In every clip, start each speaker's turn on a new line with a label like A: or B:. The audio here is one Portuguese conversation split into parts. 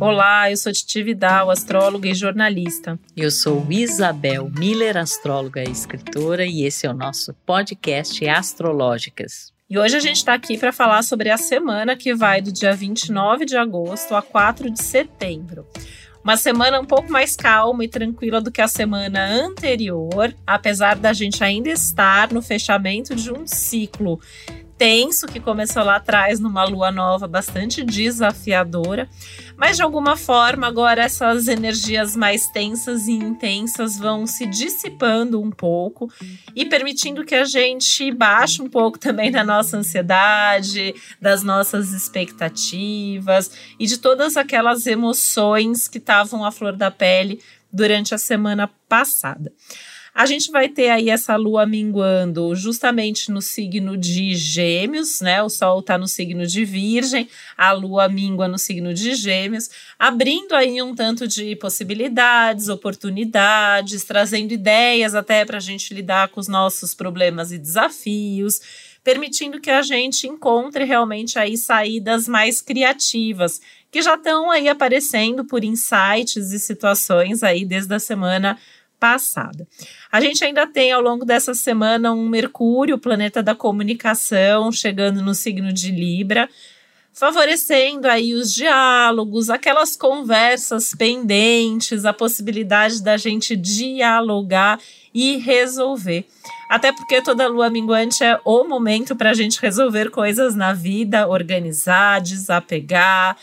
A: Olá, eu sou Titi Vidal, astróloga e jornalista.
B: Eu sou Isabel Miller, astróloga e escritora, e esse é o nosso podcast Astrológicas.
A: E hoje a gente está aqui para falar sobre a semana que vai do dia 29 de agosto a 4 de setembro. Uma semana um pouco mais calma e tranquila do que a semana anterior, apesar da gente ainda estar no fechamento de um ciclo tenso que começou lá atrás numa lua nova bastante desafiadora, mas de alguma forma agora essas energias mais tensas e intensas vão se dissipando um pouco e permitindo que a gente baixe um pouco também da nossa ansiedade, das nossas expectativas e de todas aquelas emoções que estavam à flor da pele durante a semana passada. A gente vai ter aí essa lua minguando justamente no signo de Gêmeos, né? O Sol está no signo de Virgem, a lua mingua no signo de Gêmeos, abrindo aí um tanto de possibilidades, oportunidades, trazendo ideias até para a gente lidar com os nossos problemas e desafios permitindo que a gente encontre realmente aí saídas mais criativas, que já estão aí aparecendo por insights e situações aí desde a semana passada. A gente ainda tem ao longo dessa semana um Mercúrio, o planeta da comunicação, chegando no signo de Libra, favorecendo aí os diálogos, aquelas conversas pendentes, a possibilidade da gente dialogar e resolver. Até porque toda lua minguante é o momento para a gente resolver coisas na vida, organizar, desapegar,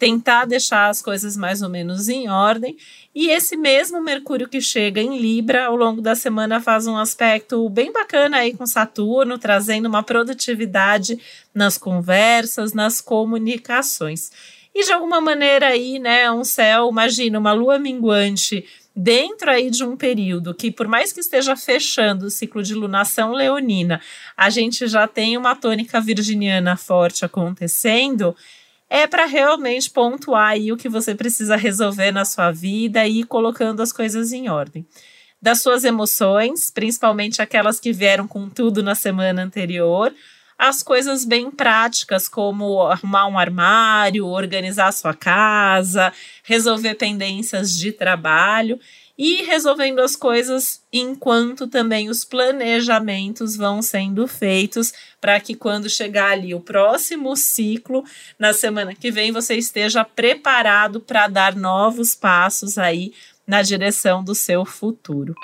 A: tentar deixar as coisas mais ou menos em ordem. E esse mesmo Mercúrio que chega em Libra ao longo da semana faz um aspecto bem bacana aí com Saturno, trazendo uma produtividade nas conversas, nas comunicações. E de alguma maneira aí, né, um céu, imagina, uma lua minguante dentro aí de um período que, por mais que esteja fechando o ciclo de lunação leonina, a gente já tem uma tônica virginiana forte acontecendo é para realmente pontuar aí o que você precisa resolver na sua vida e ir colocando as coisas em ordem. Das suas emoções, principalmente aquelas que vieram com tudo na semana anterior, as coisas bem práticas, como arrumar um armário, organizar sua casa, resolver pendências de trabalho e resolvendo as coisas enquanto também os planejamentos vão sendo feitos para que quando chegar ali o próximo ciclo, na semana que vem, você esteja preparado para dar novos passos aí na direção do seu futuro.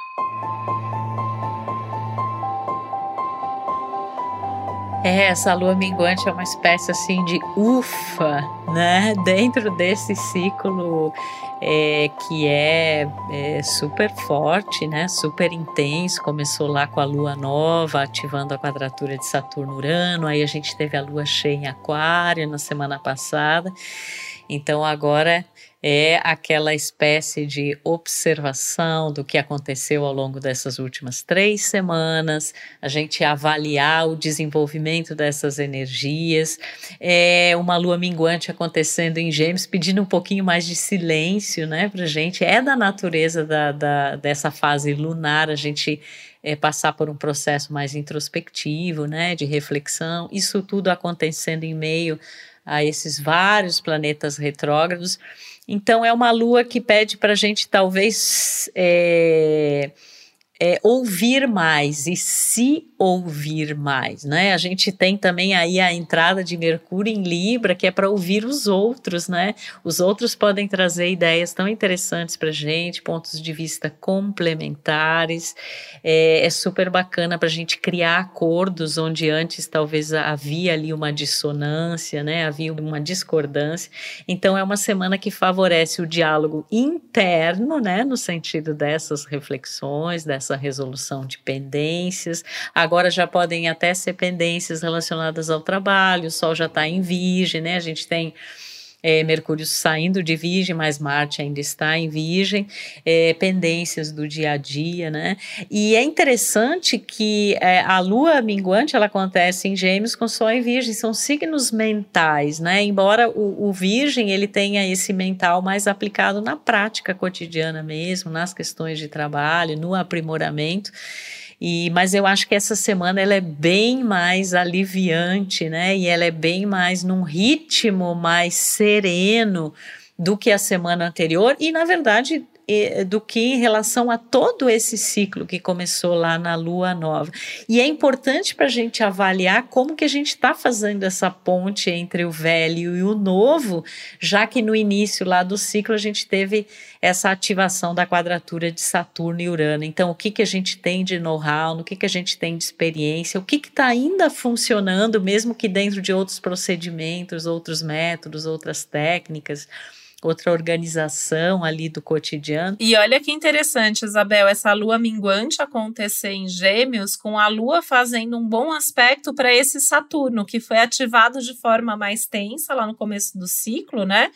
B: É, essa lua minguante é uma espécie assim de ufa, né? Dentro desse ciclo é, que é, é, super forte, né? Super intenso. Começou lá com a lua nova, ativando a quadratura de Saturno-Urano. Aí a gente teve a lua cheia em Aquário na semana passada. Então agora é aquela espécie de observação do que aconteceu ao longo dessas últimas três semanas, a gente avaliar o desenvolvimento dessas energias. É uma lua minguante acontecendo em Gêmeos, pedindo um pouquinho mais de silêncio, né, para gente. É da natureza da, da, dessa fase lunar a gente é, passar por um processo mais introspectivo, né, de reflexão. Isso tudo acontecendo em meio a esses vários planetas retrógrados. Então, é uma lua que pede para a gente, talvez, é, é, ouvir mais e se ouvir mais, né? A gente tem também aí a entrada de Mercúrio em Libra, que é para ouvir os outros, né? Os outros podem trazer ideias tão interessantes para gente, pontos de vista complementares. É, é super bacana para a gente criar acordos onde antes talvez havia ali uma dissonância, né? Havia uma discordância. Então é uma semana que favorece o diálogo interno, né? No sentido dessas reflexões, dessa resolução de pendências. A Agora já podem até ser pendências relacionadas ao trabalho, o Sol já está em Virgem, né? A gente tem é, Mercúrio saindo de Virgem, mas Marte ainda está em Virgem, é, pendências do dia a dia, né? E é interessante que é, a Lua minguante ela acontece em Gêmeos com Sol em Virgem, são signos mentais, né? Embora o, o Virgem ele tenha esse mental mais aplicado na prática cotidiana mesmo, nas questões de trabalho, no aprimoramento. E, mas eu acho que essa semana ela é bem mais aliviante, né? E ela é bem mais num ritmo mais sereno do que a semana anterior e, na verdade, do que em relação a todo esse ciclo que começou lá na lua nova. E é importante para a gente avaliar como que a gente está fazendo essa ponte entre o velho e o novo, já que no início lá do ciclo a gente teve essa ativação da quadratura de Saturno e Urano. Então, o que, que a gente tem de know-how, no que, que a gente tem de experiência, o que está ainda funcionando, mesmo que dentro de outros procedimentos, outros métodos, outras técnicas outra organização ali do cotidiano.
A: E olha que interessante, Isabel, essa lua minguante acontecer em Gêmeos, com a lua fazendo um bom aspecto para esse Saturno, que foi ativado de forma mais tensa lá no começo do ciclo, né?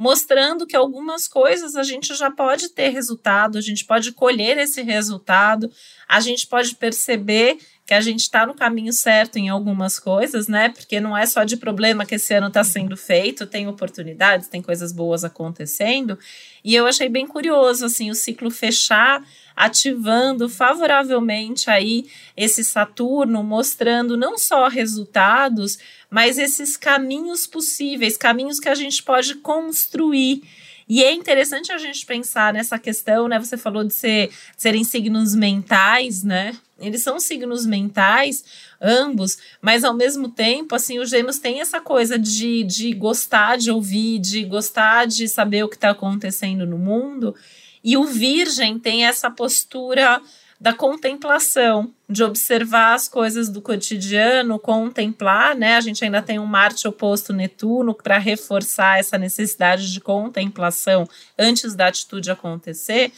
A: Mostrando que algumas coisas a gente já pode ter resultado, a gente pode colher esse resultado, a gente pode perceber que a gente está no caminho certo em algumas coisas, né? Porque não é só de problema que esse ano está sendo feito, tem oportunidades, tem coisas boas acontecendo. E eu achei bem curioso, assim, o ciclo fechar ativando favoravelmente aí esse Saturno, mostrando não só resultados, mas esses caminhos possíveis, caminhos que a gente pode construir. E é interessante a gente pensar nessa questão, né? Você falou de, ser, de serem signos mentais, né? Eles são signos mentais, ambos, mas ao mesmo tempo, assim, os gêmeos têm essa coisa de, de gostar de ouvir, de gostar de saber o que está acontecendo no mundo. E o Virgem tem essa postura da contemplação, de observar as coisas do cotidiano, contemplar, né? A gente ainda tem um Marte oposto Netuno para reforçar essa necessidade de contemplação antes da atitude acontecer.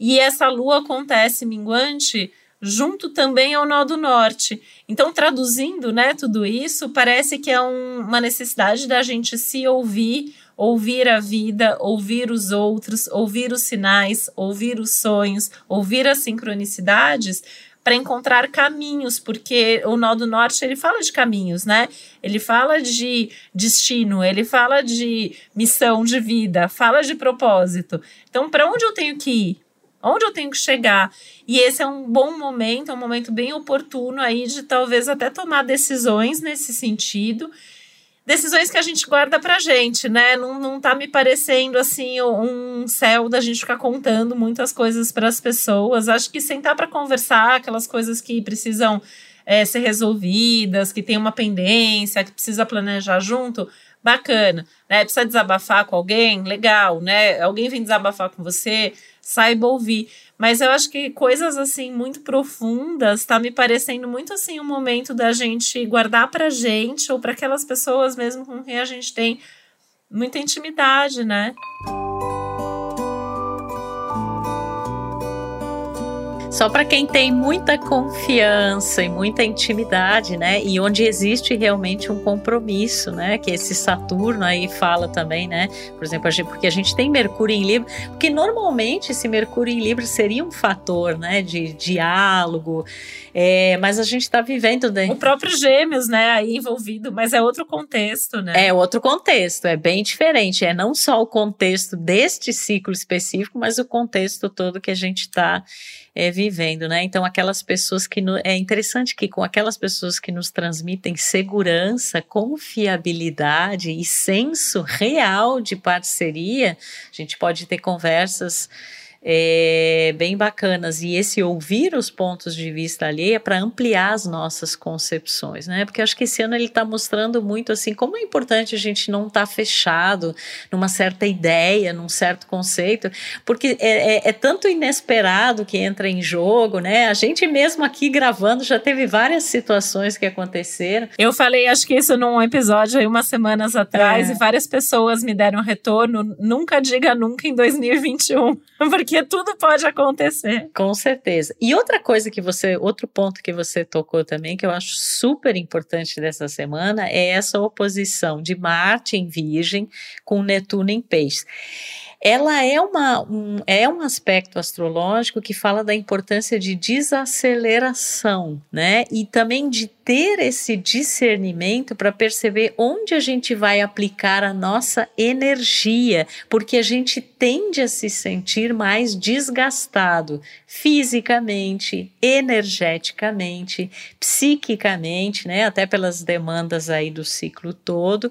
A: E essa lua acontece minguante junto também ao nó do norte. Então, traduzindo, né, tudo isso, parece que é um, uma necessidade da gente se ouvir, ouvir a vida, ouvir os outros, ouvir os sinais, ouvir os sonhos, ouvir as sincronicidades para encontrar caminhos, porque o nó do norte ele fala de caminhos, né? Ele fala de destino, ele fala de missão de vida, fala de propósito. Então, para onde eu tenho que ir? Onde eu tenho que chegar? E esse é um bom momento, é um momento bem oportuno aí de talvez até tomar decisões nesse sentido decisões que a gente guarda pra gente, né? Não, não tá me parecendo assim um céu da gente ficar contando muitas coisas para as pessoas. Acho que sentar para conversar, aquelas coisas que precisam é, ser resolvidas, que tem uma pendência, que precisa planejar junto, bacana, né? Precisa desabafar com alguém, legal, né? Alguém vem desabafar com você, saiba ouvir. Mas eu acho que coisas assim muito profundas tá me parecendo muito assim um momento da gente guardar pra gente ou para aquelas pessoas mesmo com quem a gente tem muita intimidade, né?
B: Só para quem tem muita confiança e muita intimidade, né? E onde existe realmente um compromisso, né? Que esse Saturno aí fala também, né? Por exemplo, a gente, porque a gente tem Mercúrio em Libra, porque normalmente esse Mercúrio em Libra seria um fator, né? De diálogo, é, mas a gente está vivendo.
A: Né? O próprio Gêmeos, né? Aí envolvido, mas é outro contexto, né?
B: É outro contexto, é bem diferente. É não só o contexto deste ciclo específico, mas o contexto todo que a gente está é, vivendo, né? Então, aquelas pessoas que. No, é interessante que com aquelas pessoas que nos transmitem segurança, confiabilidade e senso real de parceria, a gente pode ter conversas é, bem bacanas. E esse ouvir os pontos de vista alheia para ampliar as nossas concepções, né? Porque acho que esse ano ele está mostrando muito assim como é importante a gente não estar tá fechado numa certa ideia, num certo conceito, porque é, é, é, tanto inesperado que entra em jogo, né? A gente mesmo aqui gravando já teve várias situações que aconteceram.
A: Eu falei, acho que isso num episódio aí umas semanas atrás, é. e várias pessoas me deram retorno. Nunca diga nunca em 2021, porque porque tudo pode acontecer.
B: Com certeza. E outra coisa que você, outro ponto que você tocou também, que eu acho super importante dessa semana, é essa oposição de Marte em Virgem com Netuno em Peixes. Ela é, uma, um, é um aspecto astrológico que fala da importância de desaceleração, né? E também de ter esse discernimento para perceber onde a gente vai aplicar a nossa energia, porque a gente tende a se sentir mais desgastado fisicamente, energeticamente, psiquicamente, né? Até pelas demandas aí do ciclo todo.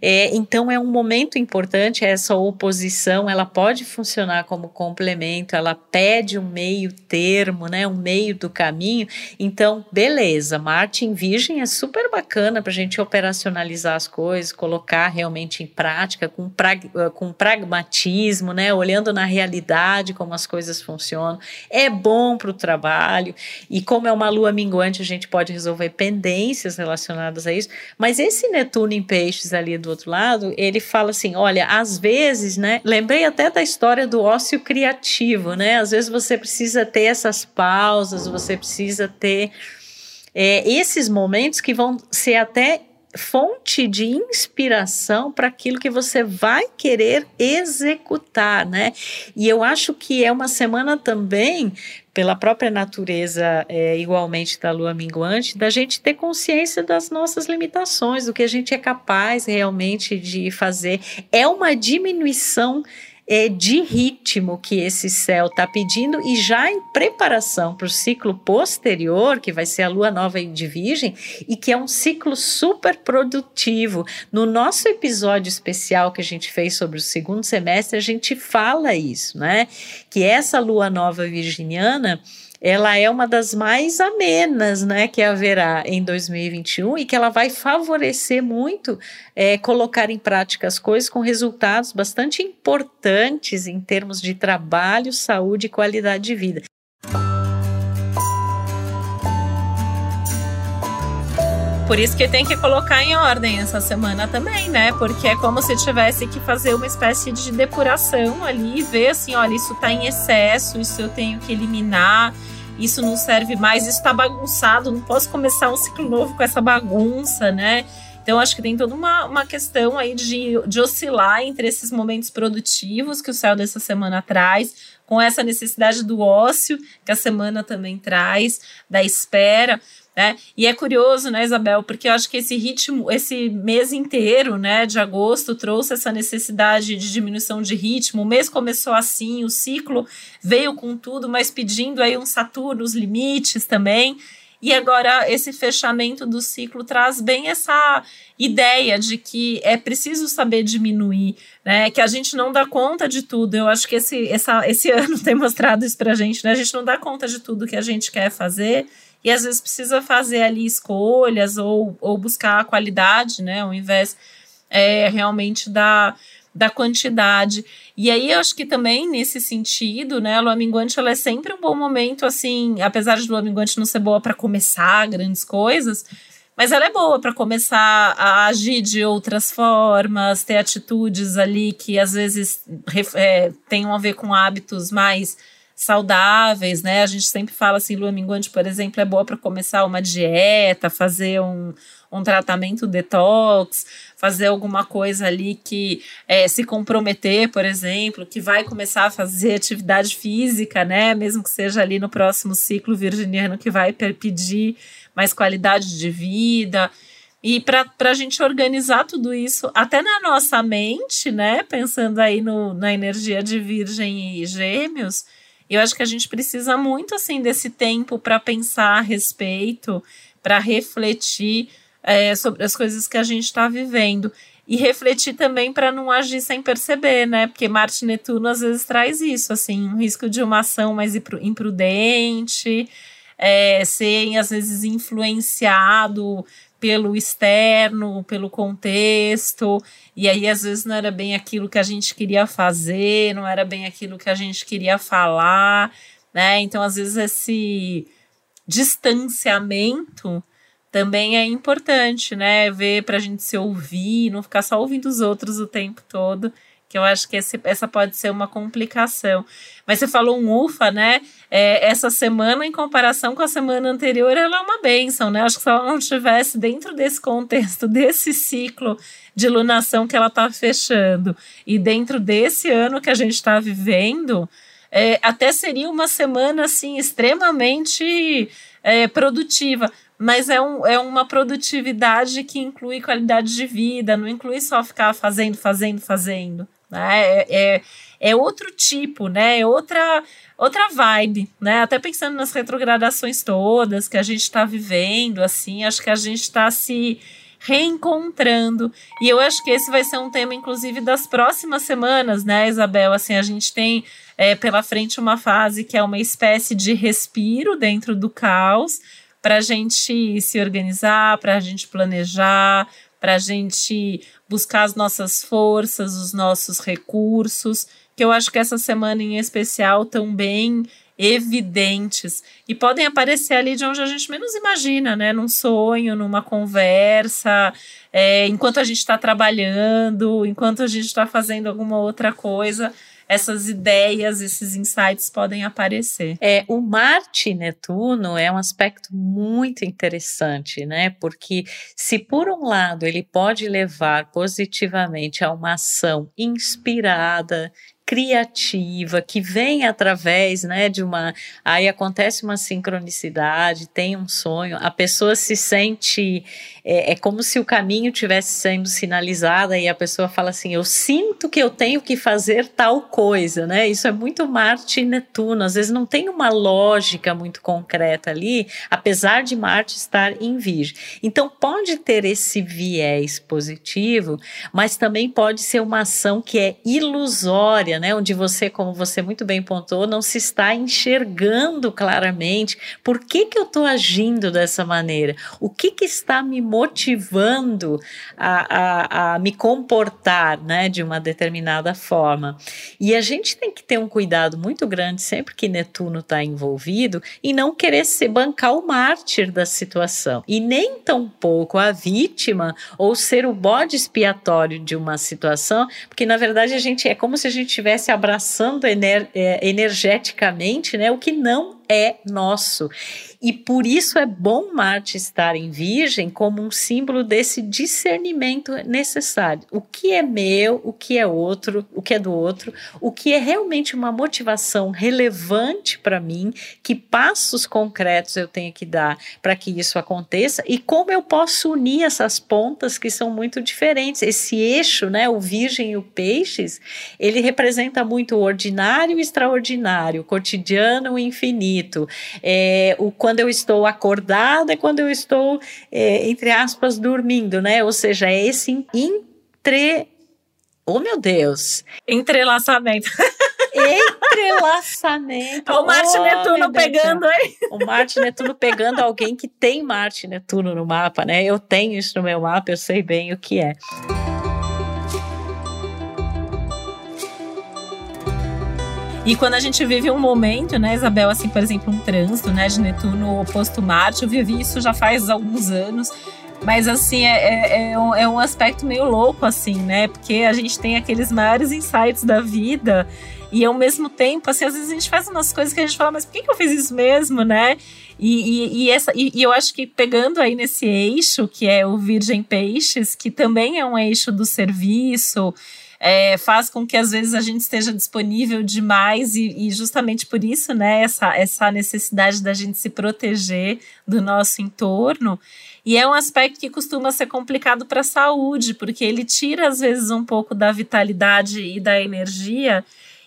B: É, então é um momento importante essa oposição, ela pode funcionar como complemento, ela pede um meio termo, né? Um meio do caminho. Então, beleza, Marte em Virgem é super bacana para a gente operacionalizar as coisas, colocar realmente em prática com, prag com pragmatismo, né? Olhando na realidade como as coisas funcionam. É bom para o trabalho e como é uma lua minguante, a gente pode resolver pendências relacionadas a isso. Mas esse Netuno em Peixes ali do outro lado, ele fala assim: olha, às vezes, né? Lembrei até da história do ócio criativo, né? Às vezes você precisa ter essas pausas, você precisa ter é, esses momentos que vão ser até fonte de inspiração para aquilo que você vai querer executar, né? E eu acho que é uma semana também, pela própria natureza, é, igualmente da lua minguante, da gente ter consciência das nossas limitações, do que a gente é capaz realmente de fazer. É uma diminuição é, de ritmo que esse céu está pedindo e já em preparação para o ciclo posterior, que vai ser a lua nova de Virgem, e que é um ciclo super produtivo. No nosso episódio especial que a gente fez sobre o segundo semestre, a gente fala isso, né? Que essa lua nova virginiana ela é uma das mais amenas, né, que haverá em 2021 e que ela vai favorecer muito é, colocar em prática as coisas com resultados bastante importantes em termos de trabalho, saúde e qualidade de vida.
A: Por isso que tem que colocar em ordem essa semana também, né? Porque é como se tivesse que fazer uma espécie de depuração ali e ver assim, olha, isso tá em excesso, isso eu tenho que eliminar isso não serve mais, isso está bagunçado, não posso começar um ciclo novo com essa bagunça, né? Então, acho que tem toda uma, uma questão aí de, de oscilar entre esses momentos produtivos que o céu dessa semana traz, com essa necessidade do ócio que a semana também traz, da espera. Né? E é curioso, né, Isabel, porque eu acho que esse ritmo, esse mês inteiro, né, de agosto, trouxe essa necessidade de diminuição de ritmo. O mês começou assim, o ciclo veio com tudo, mas pedindo aí um Saturno, os limites também. E agora esse fechamento do ciclo traz bem essa ideia de que é preciso saber diminuir, né? Que a gente não dá conta de tudo. Eu acho que esse, essa, esse ano tem mostrado isso pra gente, né? A gente não dá conta de tudo que a gente quer fazer e às vezes precisa fazer ali escolhas ou, ou buscar a qualidade, né, ao invés é, realmente da, da quantidade. E aí eu acho que também nesse sentido, né, a lua minguante ela é sempre um bom momento, assim, apesar de lua minguante não ser boa para começar grandes coisas, mas ela é boa para começar a agir de outras formas, ter atitudes ali que às vezes é, tenham a ver com hábitos mais saudáveis, né? A gente sempre fala assim, lua minguante, por exemplo, é boa para começar uma dieta, fazer um, um tratamento detox, fazer alguma coisa ali que é, se comprometer, por exemplo, que vai começar a fazer atividade física, né? Mesmo que seja ali no próximo ciclo virginiano que vai pedir mais qualidade de vida. E para a gente organizar tudo isso, até na nossa mente, né? Pensando aí no, na energia de Virgem e Gêmeos, eu acho que a gente precisa muito assim desse tempo para pensar a respeito, para refletir é, sobre as coisas que a gente está vivendo e refletir também para não agir sem perceber, né? Porque Marte Netuno às vezes traz isso, assim, um risco de uma ação mais imprudente, é, ser às vezes influenciado pelo externo, pelo contexto, e aí às vezes não era bem aquilo que a gente queria fazer, não era bem aquilo que a gente queria falar, né? Então, às vezes, esse distanciamento também é importante, né? Ver para a gente se ouvir, não ficar só ouvindo os outros o tempo todo. Que eu acho que esse, essa pode ser uma complicação. Mas você falou um ufa, né? É, essa semana, em comparação com a semana anterior, ela é uma benção, né? Acho que se ela não estivesse dentro desse contexto, desse ciclo de lunação que ela está fechando, e dentro desse ano que a gente está vivendo, é, até seria uma semana assim extremamente é, produtiva mas é, um, é uma produtividade que inclui qualidade de vida, não inclui só ficar fazendo, fazendo, fazendo. Né? É, é, é outro tipo, né? É outra, outra vibe, né? Até pensando nas retrogradações todas que a gente está vivendo, assim, acho que a gente está se reencontrando. E eu acho que esse vai ser um tema, inclusive, das próximas semanas, né, Isabel? Assim, a gente tem é, pela frente uma fase que é uma espécie de respiro dentro do caos para a gente se organizar, para a gente planejar, para a gente buscar as nossas forças, os nossos recursos, que eu acho que essa semana em especial estão bem evidentes e podem aparecer ali de onde a gente menos imagina, né? Num sonho, numa conversa, é, enquanto a gente está trabalhando, enquanto a gente está fazendo alguma outra coisa essas ideias, esses insights podem aparecer.
B: É, o Marte Netuno é um aspecto muito interessante, né? Porque se por um lado ele pode levar positivamente a uma ação inspirada, criativa que vem através, né, de uma aí acontece uma sincronicidade, tem um sonho, a pessoa se sente é, é como se o caminho tivesse sendo sinalizado e a pessoa fala assim, eu sinto que eu tenho que fazer tal coisa, né? Isso é muito Marte e Netuno, às vezes não tem uma lógica muito concreta ali, apesar de Marte estar em Virgem. Então pode ter esse viés positivo, mas também pode ser uma ação que é ilusória, né? Onde você, como você muito bem pontuou, não se está enxergando claramente por que, que eu estou agindo dessa maneira, o que, que está me motivando a, a, a me comportar né, de uma determinada forma. E a gente tem que ter um cuidado muito grande sempre que Netuno está envolvido e não querer se bancar o mártir da situação e nem tampouco a vítima ou ser o bode expiatório de uma situação, porque na verdade a gente é como se a gente estivesse abraçando ener, é, energeticamente né, o que não é nosso. E por isso é bom Marte estar em Virgem como um símbolo desse discernimento necessário. O que é meu, o que é outro, o que é do outro, o que é realmente uma motivação relevante para mim, que passos concretos eu tenho que dar para que isso aconteça e como eu posso unir essas pontas que são muito diferentes. Esse eixo, né, o Virgem e o Peixes, ele representa muito o ordinário e extraordinário, o cotidiano e o infinito. É, o quando eu estou acordada, quando eu estou, é, entre aspas, dormindo, né? Ou seja, é esse entre. Oh, meu Deus!
A: Entrelaçamento.
B: Entrelaçamento.
A: o Marte oh, Netuno pegando aí.
B: O Marte Netuno pegando alguém que tem Marte Netuno no mapa, né? Eu tenho isso no meu mapa, eu sei bem o que é.
A: E quando a gente vive um momento, né, Isabel, assim, por exemplo, um trânsito, né, de Netuno oposto Marte, eu vivi isso já faz alguns anos. Mas, assim, é, é, é, um, é um aspecto meio louco, assim, né? Porque a gente tem aqueles maiores insights da vida e, ao mesmo tempo, assim, às vezes a gente faz umas coisas que a gente fala, mas por que, que eu fiz isso mesmo, né? E, e, e essa, e, e, eu acho que pegando aí nesse eixo, que é o Virgem Peixes, que também é um eixo do serviço, é, faz com que às vezes a gente esteja disponível demais e, e, justamente por isso, né, essa, essa necessidade da gente se proteger do nosso entorno. E é um aspecto que costuma ser complicado para a saúde, porque ele tira às vezes um pouco da vitalidade e da energia.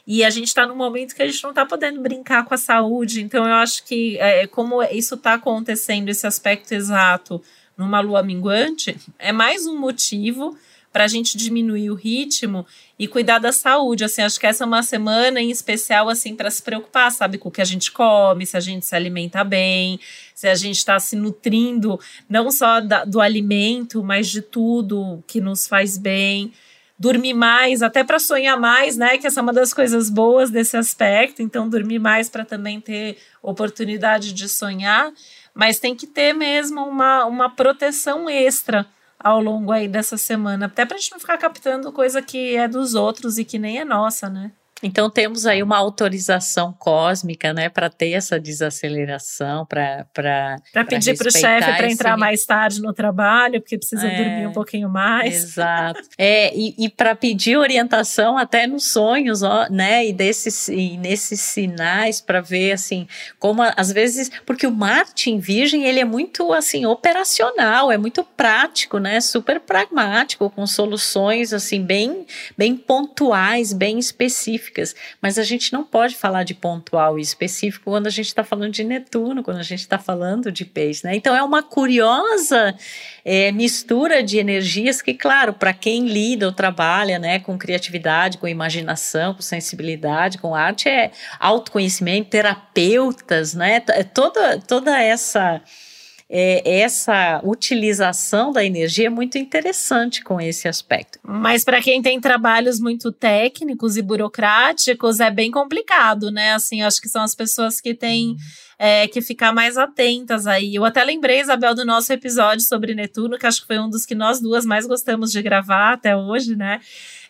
A: E a gente está num momento que a gente não está podendo brincar com a saúde. Então, eu acho que, é, como isso está acontecendo, esse aspecto exato numa lua minguante, é mais um motivo para a gente diminuir o ritmo e cuidar da saúde. Assim, acho que essa é uma semana em especial assim para se preocupar, sabe, com o que a gente come, se a gente se alimenta bem, se a gente está se nutrindo não só da, do alimento, mas de tudo que nos faz bem. Dormir mais, até para sonhar mais, né? Que essa é uma das coisas boas desse aspecto. Então, dormir mais para também ter oportunidade de sonhar, mas tem que ter mesmo uma, uma proteção extra ao longo aí dessa semana, até pra gente não ficar captando coisa que é dos outros e que nem é nossa, né?
B: Então temos aí uma autorização cósmica, né, para ter essa desaceleração, para para
A: pedir para o chefe para entrar mais tarde no trabalho, porque precisa
B: É,
A: dormir um pouquinho mais.
B: Exato. É, e, e para pedir orientação até nos sonhos, ó, né? E desses e nesses sinais para ver assim, como às vezes, porque o Marte em Virgem, ele é muito assim operacional, é muito prático, né? Super pragmático, com soluções assim bem bem pontuais, bem específicas. Mas a gente não pode falar de pontual e específico quando a gente está falando de Netuno, quando a gente está falando de peixe, né? Então é uma curiosa é, mistura de energias que, claro, para quem lida ou trabalha, né, com criatividade, com imaginação, com sensibilidade, com arte, é autoconhecimento, terapeutas, né? é Toda, toda essa é, essa utilização da energia é muito interessante com esse aspecto.
A: Mas para quem tem trabalhos muito técnicos e burocráticos, é bem complicado, né? Assim, acho que são as pessoas que têm é, que ficar mais atentas aí. Eu até lembrei, Isabel, do nosso episódio sobre Netuno, que acho que foi um dos que nós duas mais gostamos de gravar até hoje, né?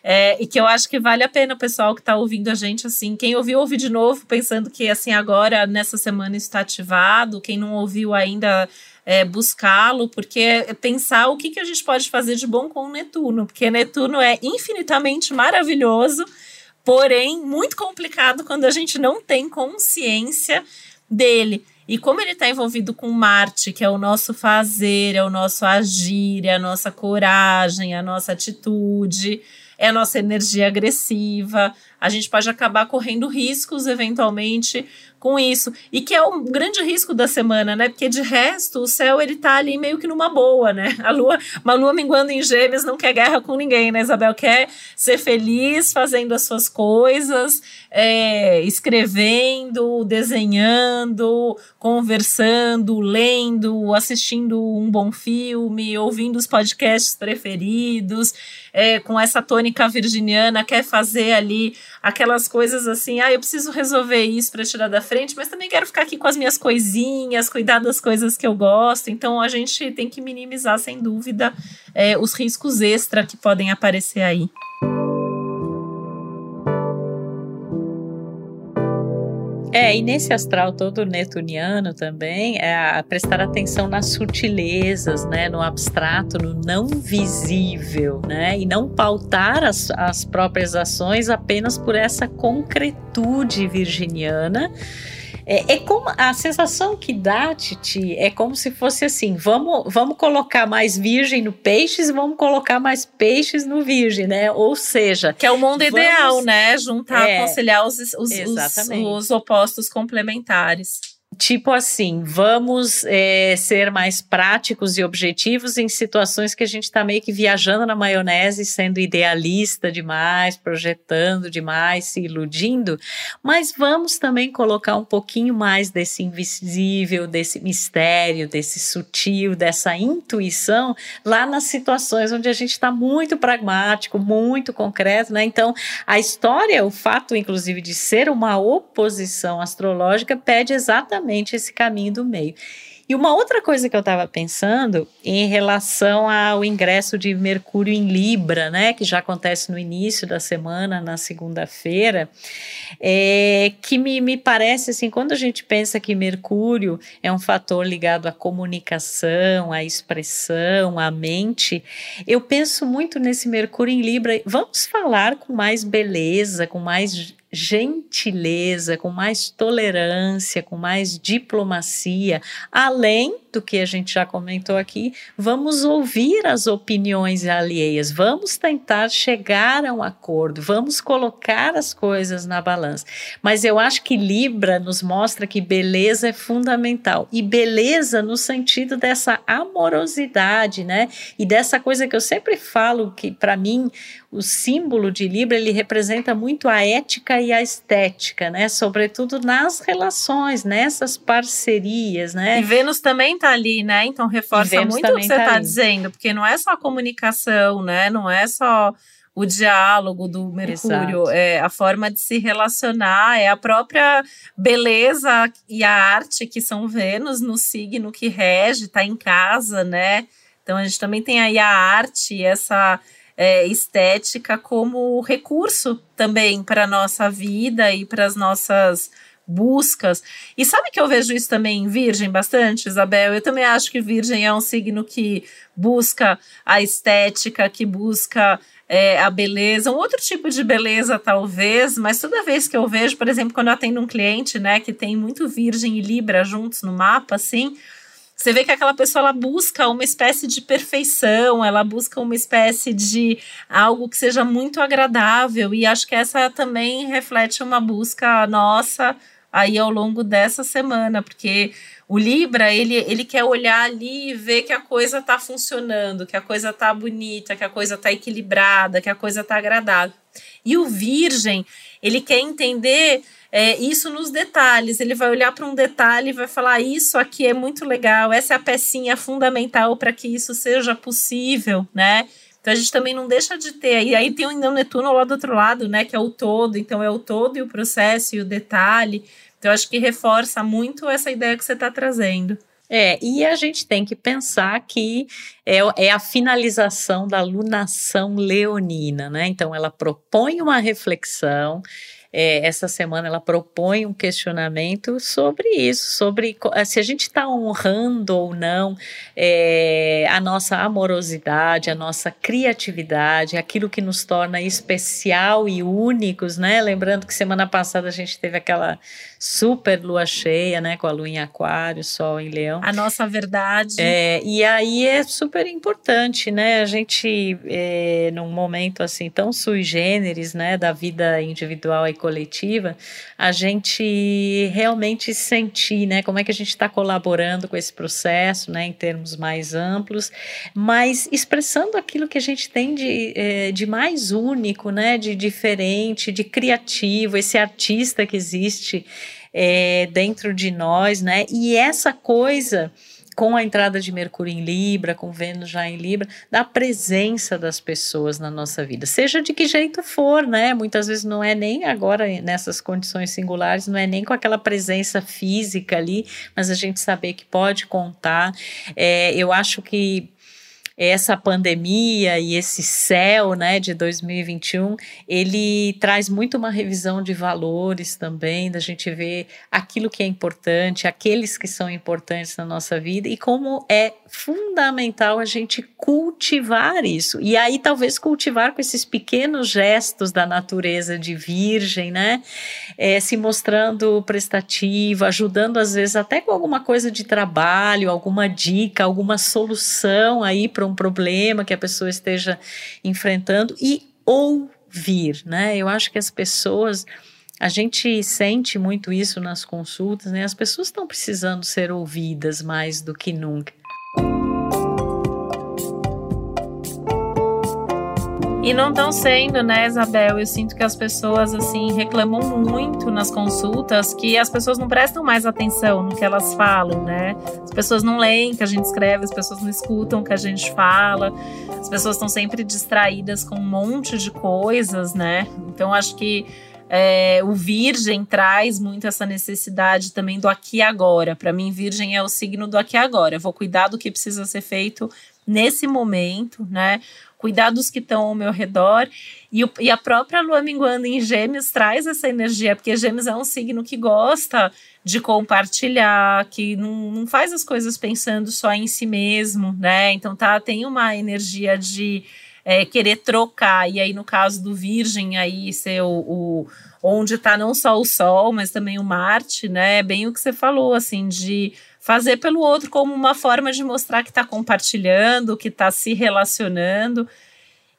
A: É, e que eu acho que vale a pena o pessoal que está ouvindo a gente, assim, quem ouviu, ouve de novo, pensando que, assim, agora, nessa semana, está ativado, quem não ouviu ainda, é, buscá-lo, porque é pensar o que, que a gente pode fazer de bom com Netuno, porque Netuno é infinitamente maravilhoso, porém muito complicado quando a gente não tem consciência dele. E como ele está envolvido com Marte, que é o nosso fazer, é o nosso agir, é a nossa coragem, é a nossa atitude, é a nossa energia agressiva, a gente pode acabar correndo riscos eventualmente com isso. E que é o grande risco da semana, né? Porque de resto, o céu ele tá ali meio que numa boa, né? A lua, uma lua minguando em gêmeos não quer guerra com ninguém, né? Isabel quer ser feliz fazendo as suas coisas, é, escrevendo, desenhando, conversando, lendo, assistindo um bom filme, ouvindo os podcasts preferidos, é, com essa tônica virginiana, quer fazer ali aquelas coisas assim, ah, eu preciso resolver isso para tirar da frente, mas também quero ficar aqui com as minhas coisinhas, cuidar das coisas que eu gosto. Então a gente tem que minimizar, sem dúvida, é, os riscos extra que podem aparecer aí.
B: É, e nesse astral todo netuniano também, é prestar atenção nas sutilezas, né, no abstrato, no não visível, né, e não pautar as, as próprias ações apenas por essa concretude virginiana. É, é como a sensação que dá, Titi, é como se fosse assim: vamos, vamos colocar mais virgem no peixes e vamos colocar mais peixes no virgem, né? Ou seja,
A: Que é o mundo
B: Vamos-
A: ideal, né? Juntar,
B: É,
A: conciliar os, os, os, os opostos complementares.
B: Tipo assim, vamos é, ser mais práticos e objetivos em situações que a gente está meio que viajando na maionese, sendo idealista demais, projetando demais, se iludindo, mas vamos também colocar um pouquinho mais desse invisível, desse mistério, desse sutil, dessa intuição lá nas situações onde a gente está muito pragmático, muito concreto, né? Então, a história, o fato, inclusive, de ser uma oposição astrológica, pede exatamente esse caminho do meio. E uma outra coisa que eu estava pensando em relação ao ingresso de Mercúrio em Libra, né, que já acontece no início da semana, na segunda-feira, é, que me, me parece assim, quando a gente pensa que Mercúrio é um fator ligado à comunicação, à expressão, à mente, eu penso muito nesse Mercúrio em Libra. Vamos falar com mais beleza, com mais gentileza, com mais tolerância, com mais diplomacia, além do que a gente já comentou aqui, vamos ouvir as opiniões alheias, vamos tentar chegar a um acordo, vamos colocar as coisas na balança. Mas eu acho que Libra nos mostra que beleza é fundamental e beleza no sentido dessa amorosidade, né? E dessa coisa que eu sempre falo que para mim o símbolo de Libra ele representa muito a ética e a estética, né? Sobretudo nas relações, nessas parcerias, né?
A: E Vênus também tá ali, né? Então reforça muito o que você
B: tá
A: tá dizendo, porque não é só a comunicação, né? Não é só o diálogo do Mercúrio,
B: Exato.
A: é a forma de se relacionar, é a própria beleza e a arte que são Vênus no signo que rege, tá em casa, né? Então a gente também tem aí a arte, essa é, estética como recurso também para a nossa vida e para as nossas buscas. E sabe que eu vejo isso também em Virgem bastante, Isabel? Eu também acho que Virgem é um signo que busca a estética, que busca é, a beleza, um outro tipo de beleza, talvez, mas toda vez que eu vejo, por exemplo, quando eu atendo um cliente, né, que tem muito Virgem e Libra juntos no mapa, assim. Você vê que aquela pessoa ela busca uma espécie de perfeição, ela busca uma espécie de algo que seja muito agradável, e acho que essa também reflete uma busca nossa aí ao longo dessa semana, porque o Libra, ele, ele quer olhar ali e ver que a coisa está funcionando, que a coisa está bonita, que a coisa está equilibrada, que a coisa está agradável. E o Virgem, ele quer entender é, isso nos detalhes. Ele vai olhar para um detalhe e vai falar: Isso aqui é muito legal, essa é a pecinha fundamental para que isso seja possível, né? Então a gente também não deixa de ter. E aí tem o Netuno lá do outro lado, né? Que é o todo. Então é o todo e o processo e o detalhe. Então, acho que reforça muito essa ideia que você está trazendo.
B: É, e a gente tem que pensar que é, é, a finalização da lunação leonina, né? Então, ela propõe uma reflexão, é, essa semana ela propõe um questionamento sobre isso, sobre eh, se a gente está honrando ou não é, a nossa amorosidade, a nossa criatividade, aquilo que nos torna especial e únicos, né? Lembrando que semana passada a gente teve aquela super lua cheia, né? Com a lua em aquário, sol em leão.
A: A nossa verdade.
B: É, e aí é super importante, né? A gente, é, num momento assim tão sui generis, né? Da vida individual e coletiva, a gente realmente sentir, né, como é que a gente está colaborando com esse processo, né, em termos mais amplos, mas expressando aquilo que a gente tem de, eh, de mais único, né, de diferente, de criativo, esse artista que existe é, dentro de nós, né, e essa coisa com a entrada de Mercúrio em Libra, com Vênus já em Libra, da presença das pessoas na nossa vida, seja de que jeito for, né? Muitas vezes não é nem agora nessas condições singulares, não é nem com aquela presença física ali, mas a gente saber que pode contar. É, eu acho que essa pandemia e esse céu, né, de 2021, ele traz muito uma revisão de valores também, da gente ver aquilo que é importante, aqueles que são importantes na nossa vida e como é fundamental a gente cultivar isso. E aí talvez cultivar com esses pequenos gestos da natureza de virgem, né, é, se mostrando prestativo, ajudando às vezes até com alguma coisa de trabalho, alguma dica, alguma solução aí para um problema que a pessoa esteja enfrentando e ouvir, né? Eu acho que as pessoas a gente sente muito isso nas consultas, né? As pessoas estão precisando ser ouvidas mais do que nunca.
A: E não estão sendo, né, Isabel? Eu sinto que as pessoas, assim, reclamam muito nas consultas que as pessoas não prestam mais atenção no que elas falam, né? As pessoas não leem o que a gente escreve, as pessoas não escutam o que a gente fala, as pessoas estão sempre distraídas com um monte de coisas, né? Então, acho que é, o Virgem traz muito essa necessidade também do aqui e agora. Para mim, Virgem é o signo do aqui e agora. Eu vou cuidar do que precisa ser feito nesse momento, né? cuidar dos que estão ao meu redor. E, o, e a própria lua minguando em Gêmeos traz essa energia, porque Gêmeos é um signo que gosta de compartilhar, que não, não faz as coisas pensando só em si mesmo, né? Então tá, tem uma energia de é, querer trocar. E aí, no caso do Virgem, aí ser o, o onde está não só o Sol, mas também o Marte, né? É bem o que você falou, assim, de fazer pelo outro como uma forma de mostrar que está compartilhando, que está se relacionando.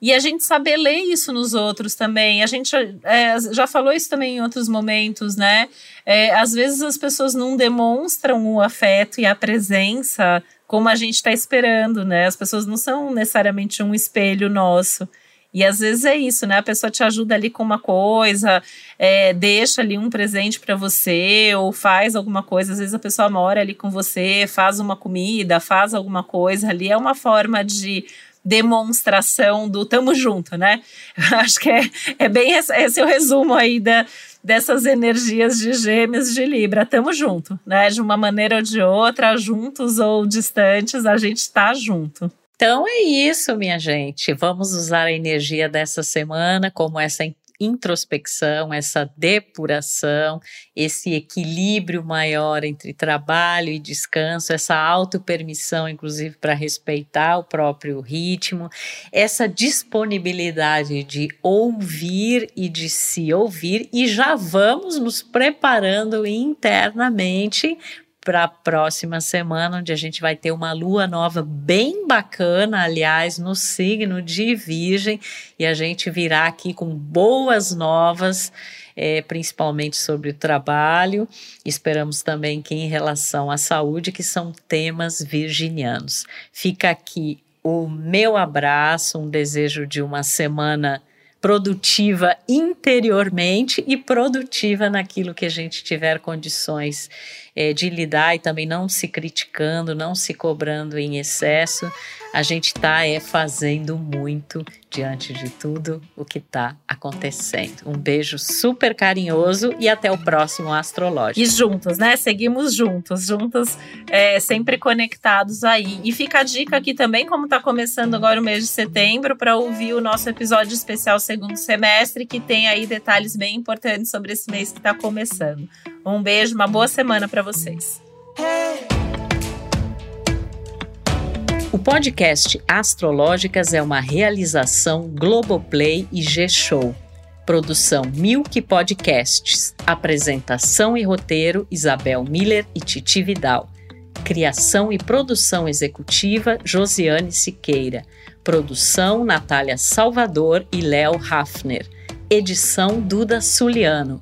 A: E a gente saber ler isso nos outros também. A gente é, já falou isso também em outros momentos, né? É, às vezes as pessoas não demonstram o afeto e a presença como a gente está esperando, né? As pessoas não são necessariamente um espelho nosso. E às vezes é isso, né? A pessoa te ajuda ali com uma coisa, é, deixa ali um presente para você, ou faz alguma coisa. Às vezes a pessoa mora ali com você, faz uma comida, faz alguma coisa ali. É uma forma de demonstração do tamo junto, né? Acho que é, é bem esse, esse é o resumo aí da, dessas energias de gêmeos de Libra. Tamo junto, né? De uma maneira ou de outra, juntos ou distantes, a gente tá junto.
B: Então é isso, minha gente. Vamos usar a energia dessa semana como essa introspecção, essa depuração, esse equilíbrio maior entre trabalho e descanso, essa autopermissão, inclusive, para respeitar o próprio ritmo, essa disponibilidade de ouvir e de se ouvir, e já vamos nos preparando internamente para a próxima semana, onde a gente vai ter uma lua nova bem bacana, aliás, no signo de Virgem, e a gente virá aqui com boas novas. É, principalmente sobre o trabalho. Esperamos também que em relação à saúde, que são temas virginianos. Fica aqui o meu abraço, um desejo de uma semana produtiva interiormente e produtiva naquilo que a gente tiver condições é, de lidar e também não se criticando, não se cobrando em excesso a gente está é fazendo muito diante de tudo o que está acontecendo. Um beijo super carinhoso e até o próximo Astrológico.
A: E juntos, né? Seguimos juntos, juntos, é, sempre conectados aí. E fica a dica aqui também, como está começando agora o mês de setembro, para ouvir o nosso episódio especial segundo semestre, que tem aí detalhes bem importantes sobre esse mês que está começando. Um beijo, uma boa semana para vocês.
B: O podcast Astrológicas é uma realização Globoplay e G-Show. Produção Milk Podcasts. Apresentação e roteiro Isabel Miller e Titi Vidal. Criação e produção executiva Josiane Siqueira. Produção Natália Salvador e Léo Hafner. Edição Duda Suliano.